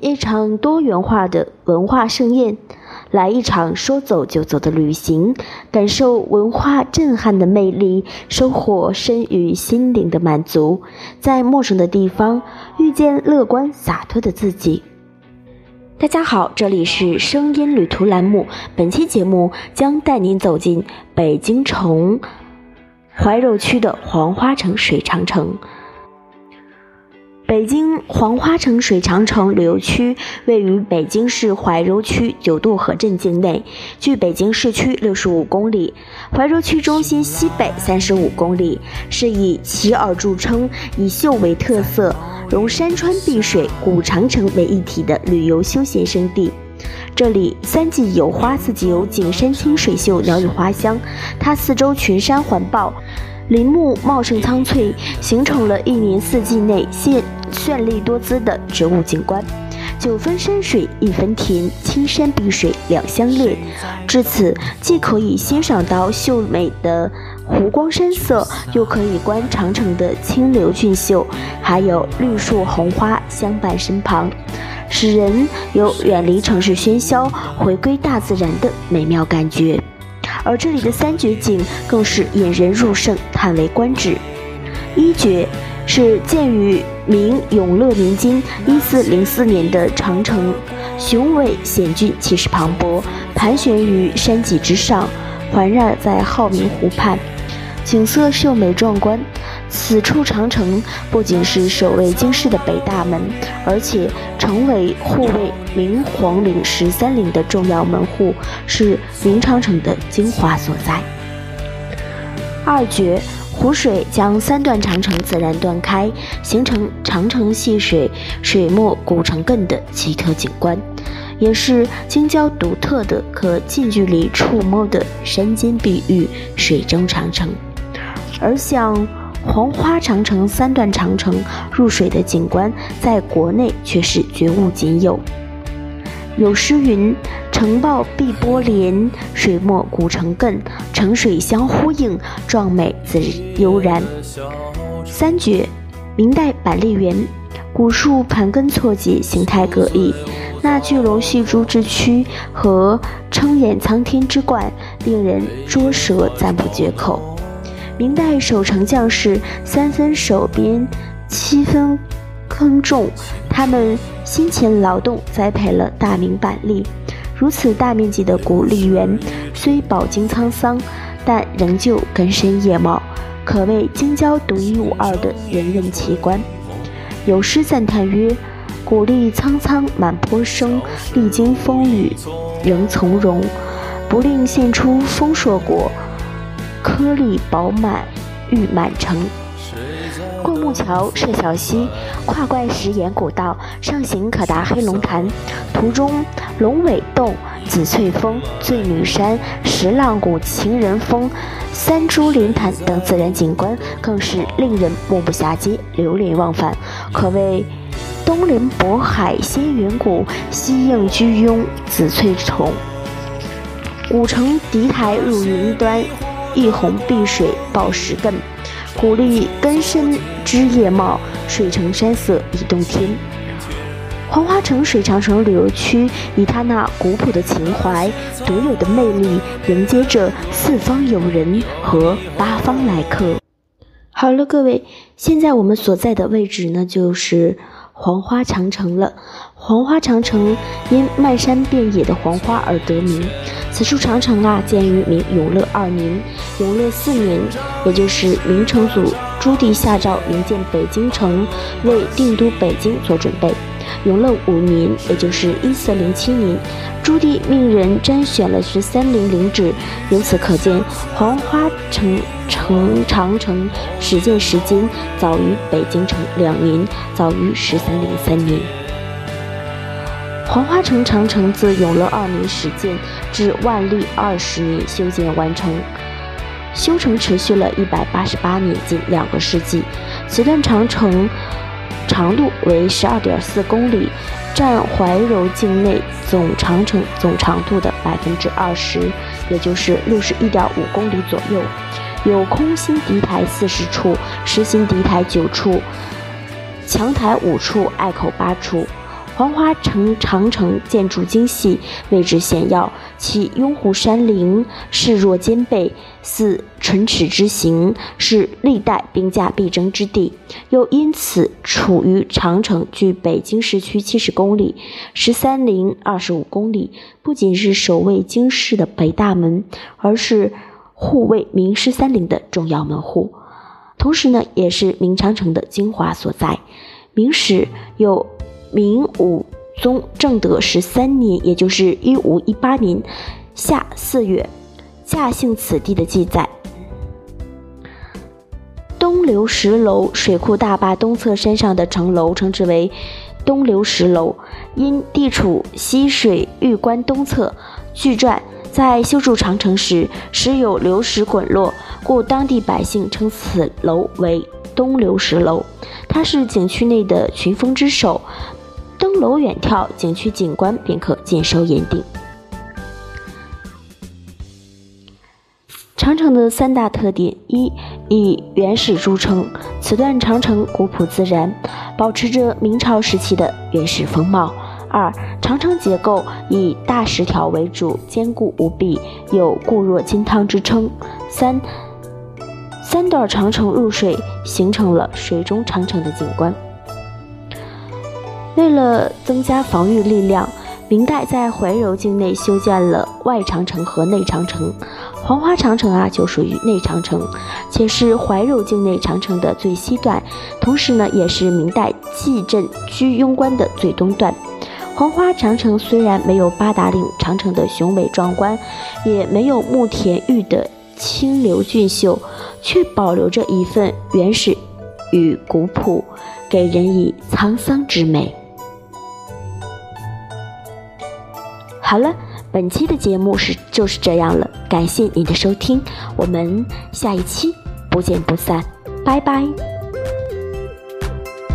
一场多元化的文化盛宴，来一场说走就走的旅行，感受文化震撼的魅力，收获身与心灵的满足，在陌生的地方遇见乐观洒脱的自己。大家好，这里是声音旅途栏目，本期节目将带您走进北京城怀柔区的黄花城水长城。北京黄花城水长城旅游区位于北京市怀柔区九渡河镇境内，距北京市区六十五公里，怀柔区中心西北三十五公里，是以奇尔著称、以秀为特色、融山川碧水、古长城为一体的旅游休闲胜地。这里三季有花，四季有景，山清水秀，鸟语花香。它四周群山环抱。林木茂盛苍翠，形成了一年四季内现绚丽多姿的植物景观。九分山水一分田，青山碧水两相恋。至此，既可以欣赏到秀美的湖光山色，又可以观长城的清流俊秀，还有绿树红花相伴身旁，使人有远离城市喧嚣，回归大自然的美妙感觉。而这里的三绝景更是引人入胜，叹为观止。一绝是建于明永乐年间（一四零四年）的长城，雄伟险峻，气势磅礴，盘旋于山脊之上，环绕在浩明湖畔，景色秀美壮观。此处长城不仅是守卫京师的北大门，而且成为护卫明皇陵十三陵的重要门户，是明长城的精华所在。二绝，湖水将三段长城自然断开，形成长城戏水、水墨古城亘的奇特景观，也是京郊独特的可近距离触摸的山间碧玉、水中长城。而像黄花长城三段长城入水的景观，在国内却是绝无仅有。有诗云：“城抱碧波连，水墨古城亘，城水相呼应，壮美自悠然。”三绝，明代板栗园，古树盘根错节，形态各异，那巨龙戏珠之躯和撑眼苍天之冠，令人捉舌赞不绝口。明代守城将士三分守边，七分耕种，他们辛勤劳动，栽培了大明板栗。如此大面积的古栗园，虽饱经沧桑，但仍旧根深叶茂，可谓京郊独一无二的人文奇观。有诗赞叹曰：“古栗苍苍满坡生，历经风雨仍从容，不令现出丰硕果。”颗粒饱满，玉满城。过木桥，涉小溪，跨怪石岩古道，上行可达黑龙潭。途中，龙尾洞、紫翠峰、醉女山、石浪谷、情人峰、三珠连潭等自然景观，更是令人目不暇接，流连忘返。可谓东临渤海仙云谷，西应居庸紫翠丛。古城敌台入云端。一泓碧水抱石亘，古栗根深枝叶茂，水城山色已洞天。黄花城水长城旅游区以它那古朴的情怀、独有的魅力，迎接着四方友人和八方来客。好了，各位，现在我们所在的位置呢，就是黄花长城了。黄花长城因漫山遍野的黄花而得名。此处长城啊，建于明永乐二年，永乐四年，也就是明成祖朱棣下诏营建北京城，为定都北京做准备。永乐五年，也就是一四零七年，朱棣命人甄选了十三陵陵址。由此可见，黄花城城长城始建时间早于北京城两年，早于十三陵三年。黄花城长城自永乐二年始建，至万历二十年修建完成，修成持续了一百八十八年，近两个世纪。此段长城长度为十二点四公里，占怀柔境内总长城总长度的百分之二十，也就是六十一点五公里左右。有空心敌台四十处，实心敌台九处，墙台五处，隘口八处。黄花城长城建筑精细，位置险要，其拥护山林，势若兼备，似唇齿之形，是历代兵家必争之地。又因此处于长城距北京市区七十公里，十三陵二十五公里，不仅是守卫京师的北大门，而是护卫明十三陵的重要门户。同时呢，也是明长城的精华所在。明史有。明武宗正德十三年，也就是一五一八年夏四月，驾幸此地的记载。东流石楼水库大坝东侧山上的城楼称之为东流石楼，因地处西水玉关东侧。据传，在修筑长城时，时有流石滚落，故当地百姓称此楼为东流石楼。它是景区内的群峰之首。登楼远眺，景区景观便可尽收眼底。长城的三大特点：一、以原始著称，此段长城古朴自然，保持着明朝时期的原始风貌；二、长城结构以大石条为主，坚固无比，有固若金汤之称；三、三段长城入水，形成了水中长城的景观。为了增加防御力量，明代在怀柔境内修建了外长城和内长城。黄花长城啊，就属于内长城，且是怀柔境内长城的最西段，同时呢，也是明代蓟镇居庸关的最东段。黄花长城虽然没有八达岭长城的雄伟壮观，也没有慕田峪的清流俊秀，却保留着一份原始与古朴，给人以沧桑之美。好了，本期的节目是就是这样了，感谢你的收听，我们下一期不见不散，拜拜。